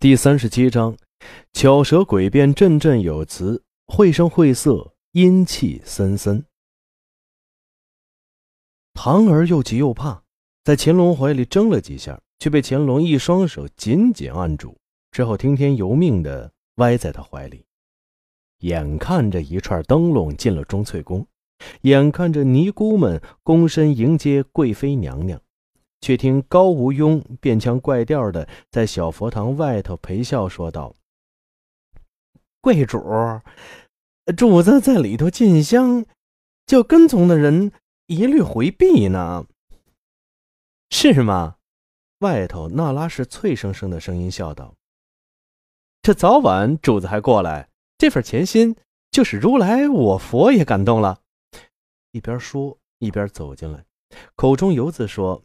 第三十七章，巧舌诡辩，振振有词，绘声绘色，阴气森森。唐儿又急又怕，在乾隆怀里争了几下，却被乾隆一双手紧紧按住，只好听天由命的歪在他怀里。眼看着一串灯笼进了钟粹宫，眼看着尼姑们躬身迎接贵妃娘娘。却听高无庸变腔怪调的在小佛堂外头陪笑说道：“贵主，主子在里头进香，叫跟从的人一律回避呢。是吗？”外头那拉氏脆生生的声音笑道：“这早晚主子还过来，这份虔心就是如来我佛也感动了。”一边说一边走进来，口中犹自说。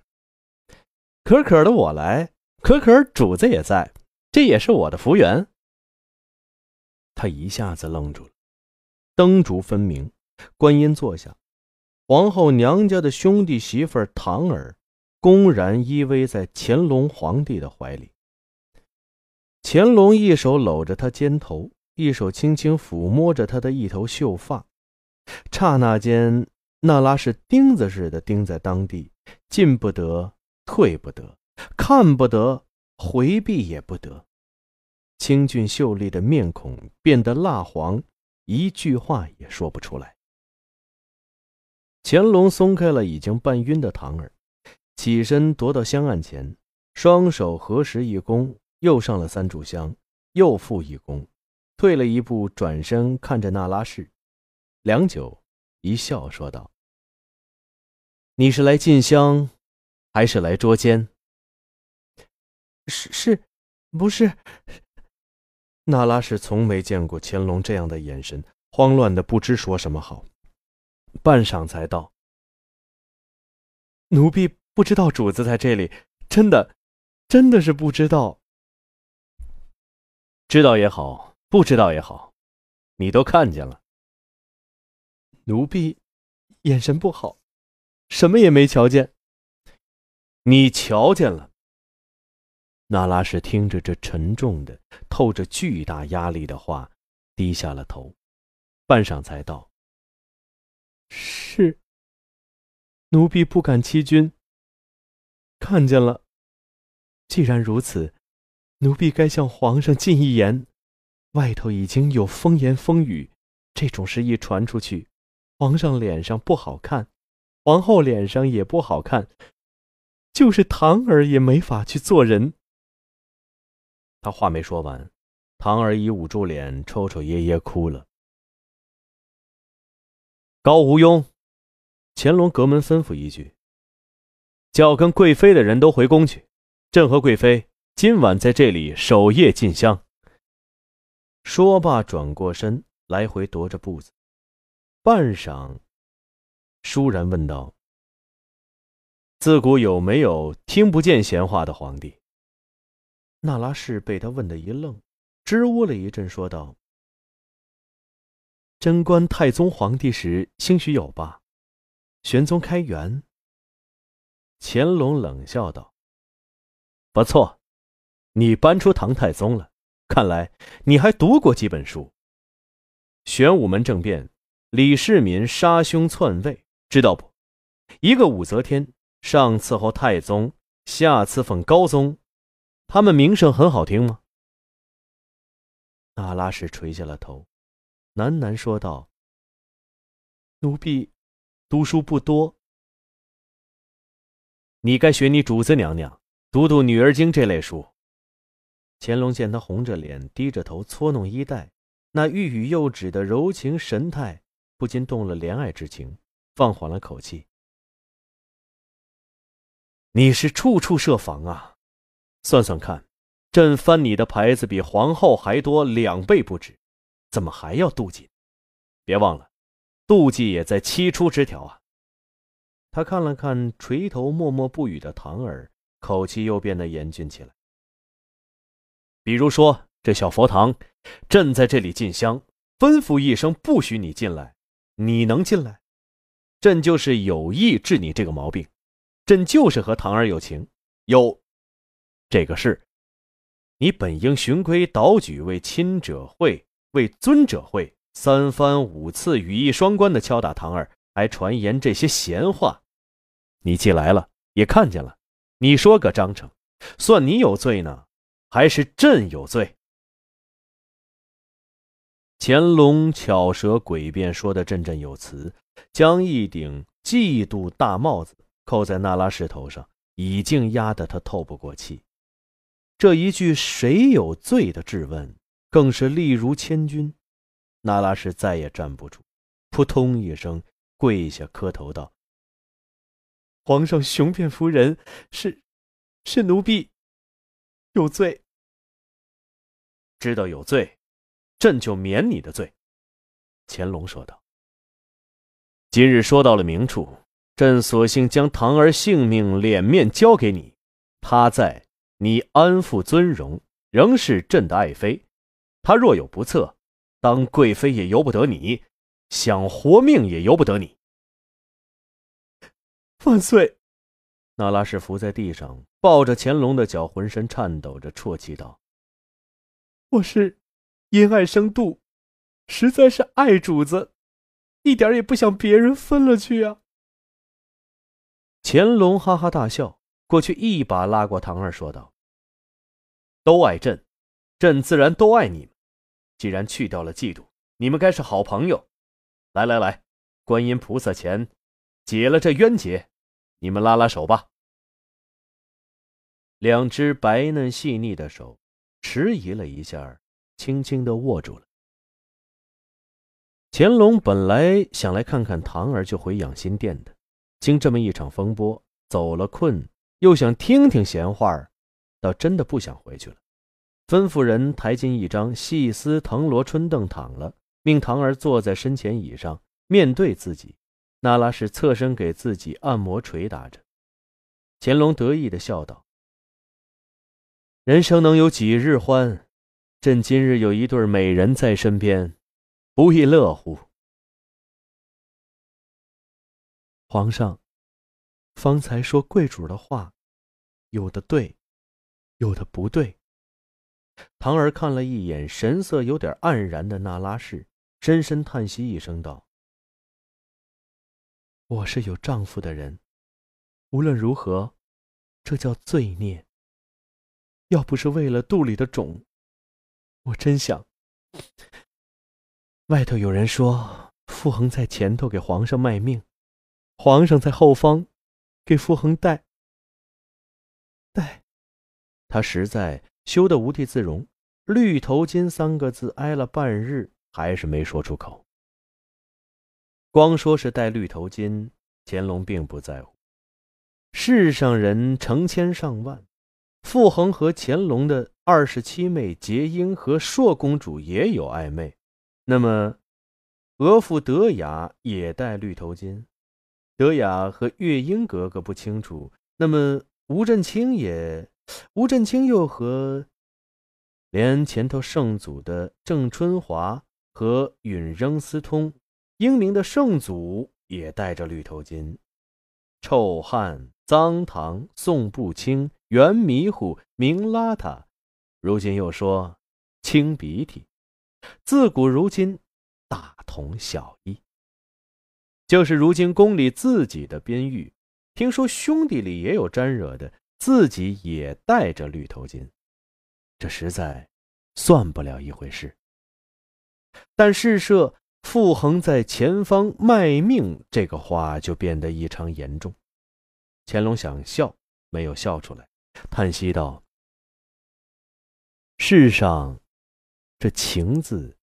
可可的我来，可可主子也在，这也是我的福缘。他一下子愣住了，灯烛分明，观音坐下，皇后娘家的兄弟媳妇唐儿公然依偎在乾隆皇帝的怀里。乾隆一手搂着她肩头，一手轻轻抚摸着她的一头秀发，刹那间，那拉是钉子似的钉在当地，进不得。退不得，看不得，回避也不得。清俊秀丽的面孔变得蜡黄，一句话也说不出来。乾隆松开了已经半晕的唐儿，起身踱到香案前，双手合十一躬，又上了三炷香，又复一躬，退了一步，转身看着那拉氏，良久，一笑说道：“你是来进香？”还是来捉奸？是是，不是？娜拉是从没见过乾隆这样的眼神，慌乱的不知说什么好。半晌才道：“奴婢不知道主子在这里，真的，真的是不知道。知道也好，不知道也好，你都看见了。奴婢眼神不好，什么也没瞧见。”你瞧见了。那拉氏听着这沉重的、透着巨大压力的话，低下了头，半晌才道：“是。奴婢不敢欺君。看见了。既然如此，奴婢该向皇上进一言。外头已经有风言风语，这种事一传出去，皇上脸上不好看，皇后脸上也不好看。”就是唐儿也没法去做人。他话没说完，唐儿已捂住脸，抽抽噎噎哭了。高无庸，乾隆隔门吩咐一句：“叫跟贵妃的人都回宫去，朕和贵妃今晚在这里守夜进香。”说罢，转过身，来回踱着步子，半晌，倏然问道。自古有没有听不见闲话的皇帝？那拉氏被他问的一愣，支吾了一阵，说道：“贞观太宗皇帝时，兴许有吧。玄宗开元。”乾隆冷笑道：“不错，你搬出唐太宗了。看来你还读过几本书。玄武门政变，李世民杀兄篡位，知道不？一个武则天。”上伺候太宗，下伺奉高宗，他们名声很好听吗？那拉氏垂下了头，喃喃说道：“奴婢读书不多，你该学你主子娘娘，读读《女儿经》这类书。”乾隆见他红着脸，低着头搓弄衣带，那欲语又止的柔情神态，不禁动了怜爱之情，放缓了口气。你是处处设防啊！算算看，朕翻你的牌子比皇后还多两倍不止，怎么还要妒忌？别忘了，妒忌也在七出之条啊！他看了看垂头默默不语的唐儿，口气又变得严峻起来。比如说这小佛堂，朕在这里进香，吩咐一声不许你进来，你能进来？朕就是有意治你这个毛病。朕就是和唐儿有情，有这个事，你本应循规蹈矩，为亲者讳，为尊者讳，三番五次语义双关的敲打唐儿，还传言这些闲话。你既来了，也看见了，你说个章程，算你有罪呢，还是朕有罪？乾隆巧舌诡辩，说的振振有词，将一顶嫉妒大帽子扣在那拉氏头上，已经压得他透不过气。这一句“谁有罪”的质问，更是力如千钧。那拉氏再也站不住，扑通一声跪下磕头道：“皇上雄辩夫人，是，是奴婢有罪。知道有罪，朕就免你的罪。”乾隆说道。“今日说到了明处，朕索性将堂儿性命、脸面交给你，他在。”你安富尊荣，仍是朕的爱妃。她若有不测，当贵妃也由不得你，想活命也由不得你。万岁！那拉氏伏在地上，抱着乾隆的脚，浑身颤抖着，啜泣道：“我是因爱生妒，实在是爱主子，一点也不想别人分了去啊。”乾隆哈哈大笑。过去一把拉过唐儿，说道：“都爱朕，朕自然都爱你们。既然去掉了嫉妒，你们该是好朋友。来来来，观音菩萨前，解了这冤结，你们拉拉手吧。”两只白嫩细腻的手迟疑了一下，轻轻的握住了。乾隆本来想来看看唐儿，就回养心殿的，经这么一场风波，走了困。又想听听闲话倒真的不想回去了。吩咐人抬进一张细丝藤萝春凳躺了，命唐儿坐在身前椅上，面对自己。那拉氏侧身给自己按摩捶打着。乾隆得意的笑道：“人生能有几日欢？朕今日有一对美人在身边，不亦乐乎？”皇上，方才说贵主的话。有的对，有的不对。唐儿看了一眼神色有点黯然的那拉氏，深深叹息一声，道：“我是有丈夫的人，无论如何，这叫罪孽。要不是为了肚里的种，我真想……外头有人说，傅恒在前头给皇上卖命，皇上在后方给傅恒带。”带，他实在羞得无地自容。绿头巾三个字挨了半日，还是没说出口。光说是戴绿头巾，乾隆并不在乎。世上人成千上万，傅恒和乾隆的二十七妹结英和硕公主也有暧昧。那么，额驸德雅也戴绿头巾。德雅和月英格格不清楚。那么。吴振清也，吴振清又和连前头圣祖的郑春华和允扔私通，英明的圣祖也戴着绿头巾，臭汉、脏唐、宋不清、圆迷糊、明邋遢，如今又说清鼻涕，自古如今大同小异，就是如今宫里自己的边玉。听说兄弟里也有沾惹的，自己也戴着绿头巾，这实在算不了一回事。但事涉傅恒在前方卖命这个话，就变得异常严重。乾隆想笑，没有笑出来，叹息道：“世上这情字，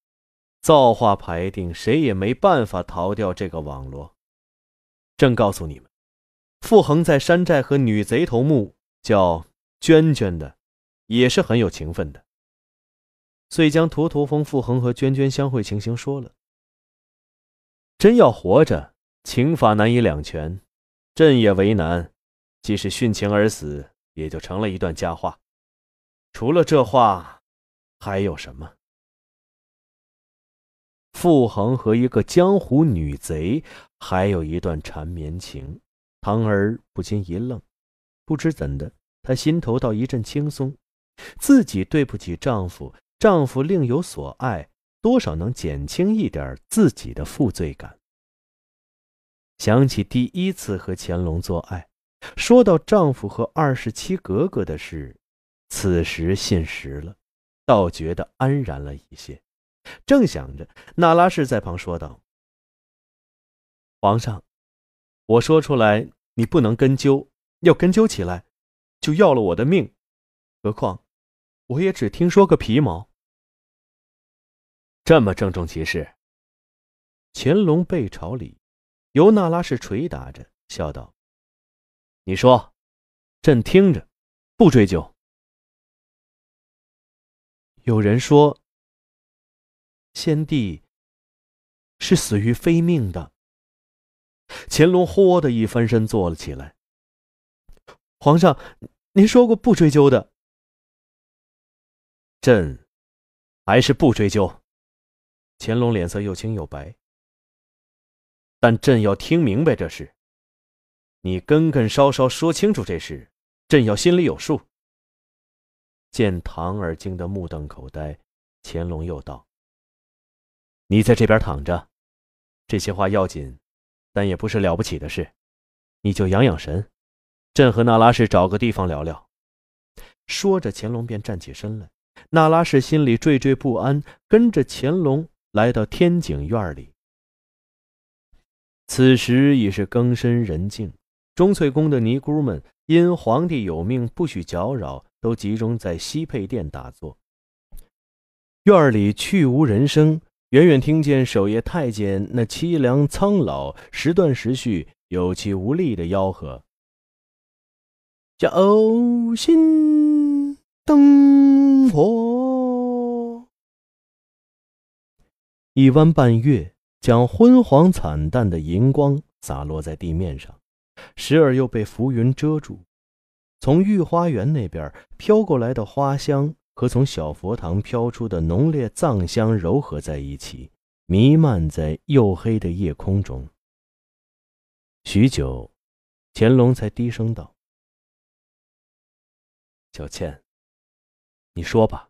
造化排定，谁也没办法逃掉这个网络。朕告诉你们。”傅恒在山寨和女贼头目叫娟娟的，也是很有情分的。遂将图图峰傅恒和娟娟相会情形说了。真要活着，情法难以两全，朕也为难。即使殉情而死，也就成了一段佳话。除了这话，还有什么？傅恒和一个江湖女贼，还有一段缠绵情。唐儿不禁一愣，不知怎的，她心头倒一阵轻松，自己对不起丈夫，丈夫另有所爱，多少能减轻一点自己的负罪感。想起第一次和乾隆做爱，说到丈夫和二十七格格的事，此时信实了，倒觉得安然了一些。正想着，那拉氏在旁说道：“皇上，我说出来你不能根究，要根究起来，就要了我的命。何况，我也只听说个皮毛。”这么郑重其事，乾隆背朝里，由那拉氏捶打着，笑道：“你说，朕听着，不追究。”有人说。先帝是死于非命的。乾隆豁的一翻身坐了起来。皇上，您说过不追究的。朕还是不追究。乾隆脸色又青又白。但朕要听明白这事。你根根稍稍说清楚这事，朕要心里有数。见唐儿惊得目瞪口呆，乾隆又道。你在这边躺着，这些话要紧，但也不是了不起的事，你就养养神。朕和那拉氏找个地方聊聊。说着，乾隆便站起身来。那拉氏心里惴惴不安，跟着乾隆来到天井院里。此时已是更深人静，钟粹宫的尼姑们因皇帝有命不许搅扰，都集中在西配殿打坐。院里去无人声。远远听见守夜太监那凄凉苍老、时断时续、有气无力的吆喝：“小心灯火！”一弯半月将昏黄惨淡的银光洒落在地面上，时而又被浮云遮住。从御花园那边飘过来的花香。和从小佛堂飘出的浓烈藏香柔合在一起，弥漫在黝黑的夜空中。许久，乾隆才低声道：“小倩，你说吧。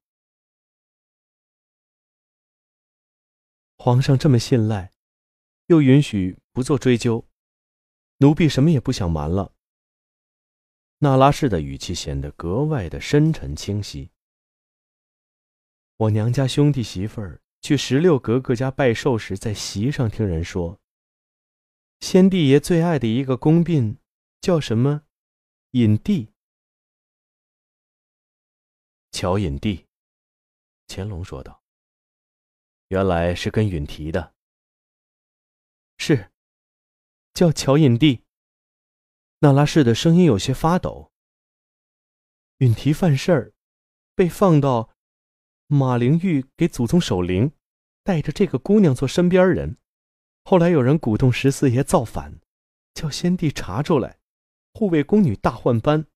皇上这么信赖，又允许不做追究，奴婢什么也不想瞒了。”那拉氏的语气显得格外的深沉清晰。我娘家兄弟媳妇儿去十六格格家拜寿时，在席上听人说，先帝爷最爱的一个宫嫔，叫什么？隐帝。乔隐帝。乾隆说道：“原来是跟允提的。”是，叫乔隐帝。那拉氏的声音有些发抖。允提犯事儿，被放到。马灵玉给祖宗守灵，带着这个姑娘做身边人。后来有人鼓动十四爷造反，叫先帝查出来，护卫宫女大换班，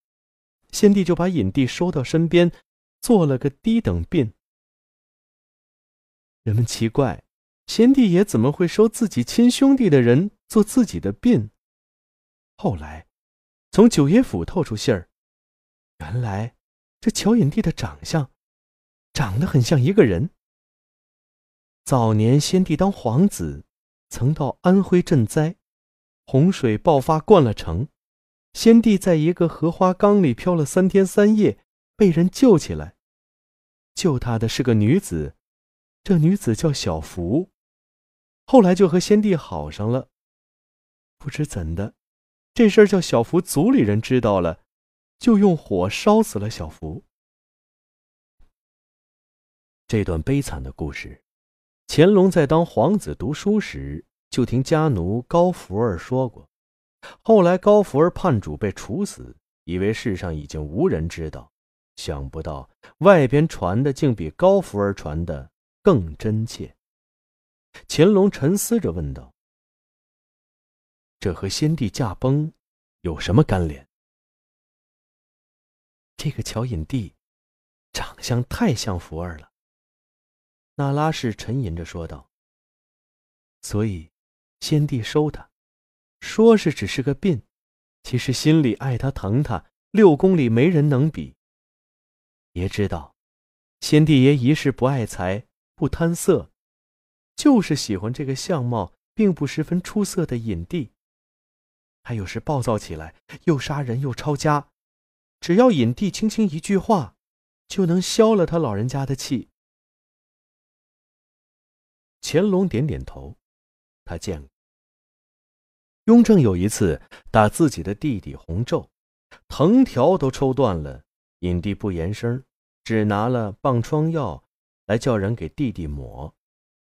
先帝就把隐帝收到身边，做了个低等婢。人们奇怪，先帝爷怎么会收自己亲兄弟的人做自己的婢？后来，从九爷府透出信儿，原来这乔隐帝的长相。长得很像一个人。早年先帝当皇子，曾到安徽赈灾，洪水爆发灌了城，先帝在一个荷花缸里漂了三天三夜，被人救起来。救他的是个女子，这女子叫小福，后来就和先帝好上了。不知怎的，这事儿叫小福族里人知道了，就用火烧死了小福。这段悲惨的故事，乾隆在当皇子读书时就听家奴高福儿说过。后来高福儿叛主被处死，以为世上已经无人知道，想不到外边传的竟比高福儿传的更真切。乾隆沉思着问道：“这和先帝驾崩有什么干联？”这个乔引娣，长相太像福儿了。那拉氏沉吟着说道：“所以，先帝收他，说是只是个病，其实心里爱他疼他，六宫里没人能比。爷知道，先帝爷一世不爱财，不贪色，就是喜欢这个相貌并不十分出色的隐帝。他有时暴躁起来，又杀人又抄家，只要隐帝轻轻一句话，就能消了他老人家的气。乾隆点点头，他见过。雍正有一次打自己的弟弟洪昼，藤条都抽断了，隐帝不言声，只拿了棒疮药来叫人给弟弟抹。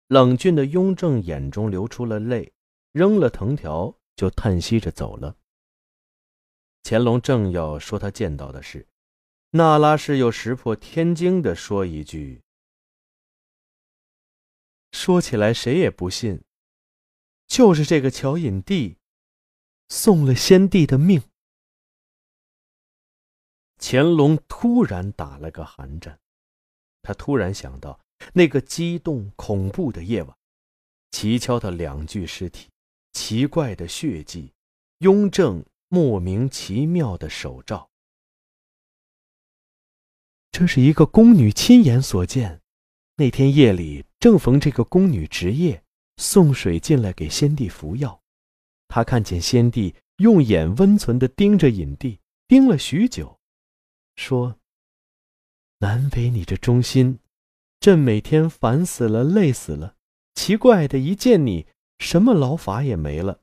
冷峻的雍正眼中流出了泪，扔了藤条就叹息着走了。乾隆正要说他见到的事，那拉氏又石破天惊地说一句：“说起来谁也不信，就是这个乔引娣。”送了先帝的命，乾隆突然打了个寒战。他突然想到那个激动恐怖的夜晚，齐敲的两具尸体，奇怪的血迹，雍正莫名其妙的手诏。这是一个宫女亲眼所见。那天夜里正逢这个宫女值夜，送水进来给先帝服药。他看见先帝用眼温存地盯着隐帝，盯了许久，说：“难为你这忠心，朕每天烦死了，累死了。奇怪的，一见你，什么劳法也没了。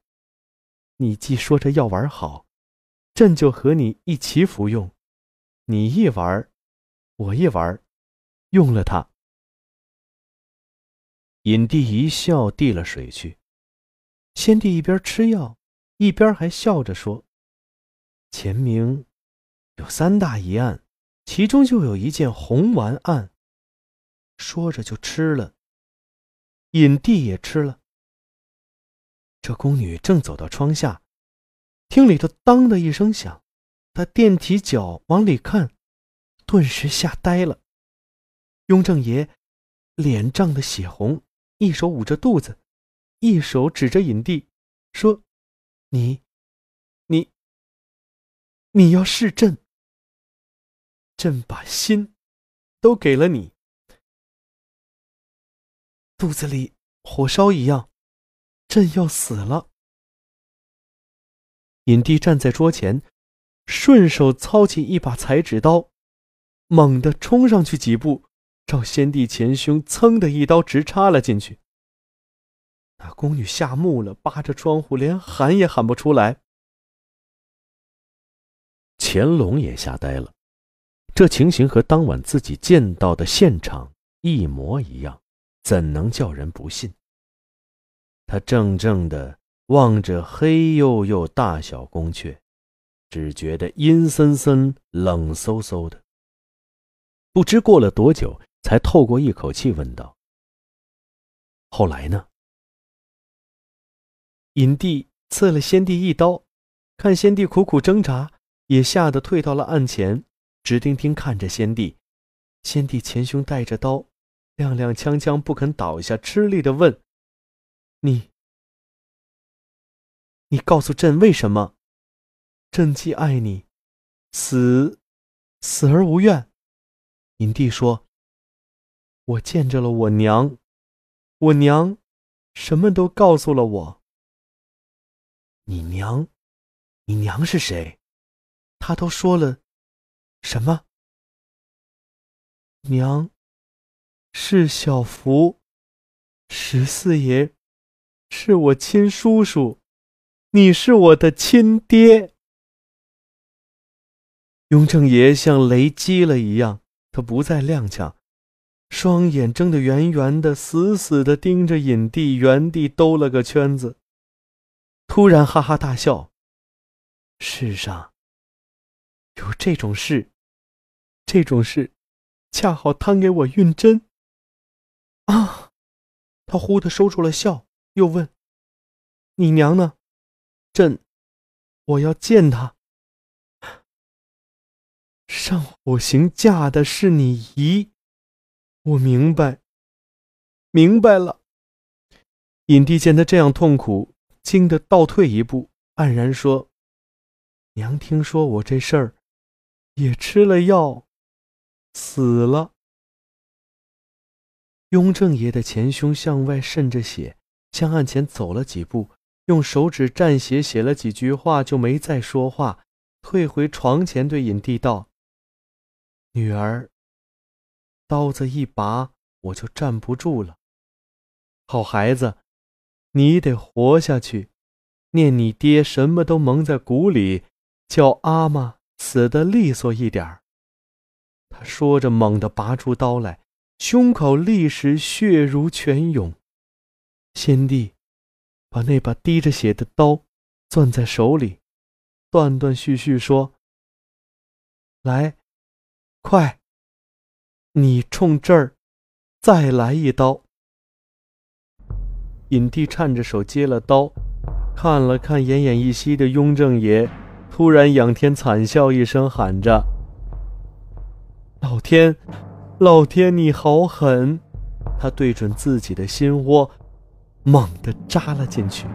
你既说这药丸好，朕就和你一起服用。你一丸，我一丸，用了它。”引帝一笑，递了水去。先帝一边吃药，一边还笑着说：“前明有三大疑案，其中就有一件红丸案。”说着就吃了。引帝也吃了。这宫女正走到窗下，听里头当的一声响，她垫起脚往里看，顿时吓呆了。雍正爷脸涨得血红，一手捂着肚子。一手指着影帝，说：“你，你，你要弑朕。朕把心都给了你，肚子里火烧一样，朕要死了。”影帝站在桌前，顺手操起一把裁纸刀，猛地冲上去几步，照先帝前胸噌的一刀直插了进去。那宫女吓木了，扒着窗户，连喊也喊不出来。乾隆也吓呆了，这情形和当晚自己见到的现场一模一样，怎能叫人不信？他怔怔的望着黑黝黝大小宫阙，只觉得阴森森、冷飕飕的。不知过了多久，才透过一口气问道：“后来呢？”隐帝刺了先帝一刀，看先帝苦苦挣扎，也吓得退到了案前，直盯盯看着先帝。先帝前胸带着刀，踉踉跄跄不肯倒下，吃力的问：“你，你告诉朕为什么？朕既爱你，死，死而无怨。”隐帝说：“我见着了我娘，我娘，什么都告诉了我。”你娘，你娘是谁？他都说了什么？娘是小福，十四爷是我亲叔叔，你是我的亲爹。雍正爷像雷击了一样，他不再踉跄，双眼睁得圆圆的，死死的盯着隐帝，原地兜了个圈子。突然哈哈大笑。世上有这种事，这种事恰好摊给我运针。啊！他忽的收住了笑，又问：“你娘呢？”朕，我要见她。上火刑嫁的是你姨，我明白，明白了。隐帝见他这样痛苦。惊得倒退一步，黯然说：“娘听说我这事儿，也吃了药，死了。雍正爷的前胸向外渗着血，向案前走了几步，用手指蘸血写了几句话，就没再说话，退回床前，对尹帝道：“女儿，刀子一拔，我就站不住了。好孩子，你得活下去，念你爹什么都蒙在鼓里，叫阿妈死得利索一点儿。”他说着，猛地拔出刀来。胸口立时血如泉涌，先帝把那把滴着血的刀攥在手里，断断续续说：“来，快，你冲这儿再来一刀。”尹帝颤着手接了刀，看了看奄奄一息的雍正爷，突然仰天惨笑一声，喊着：“老天！”老天，你好狠！他对准自己的心窝，猛地扎了进去。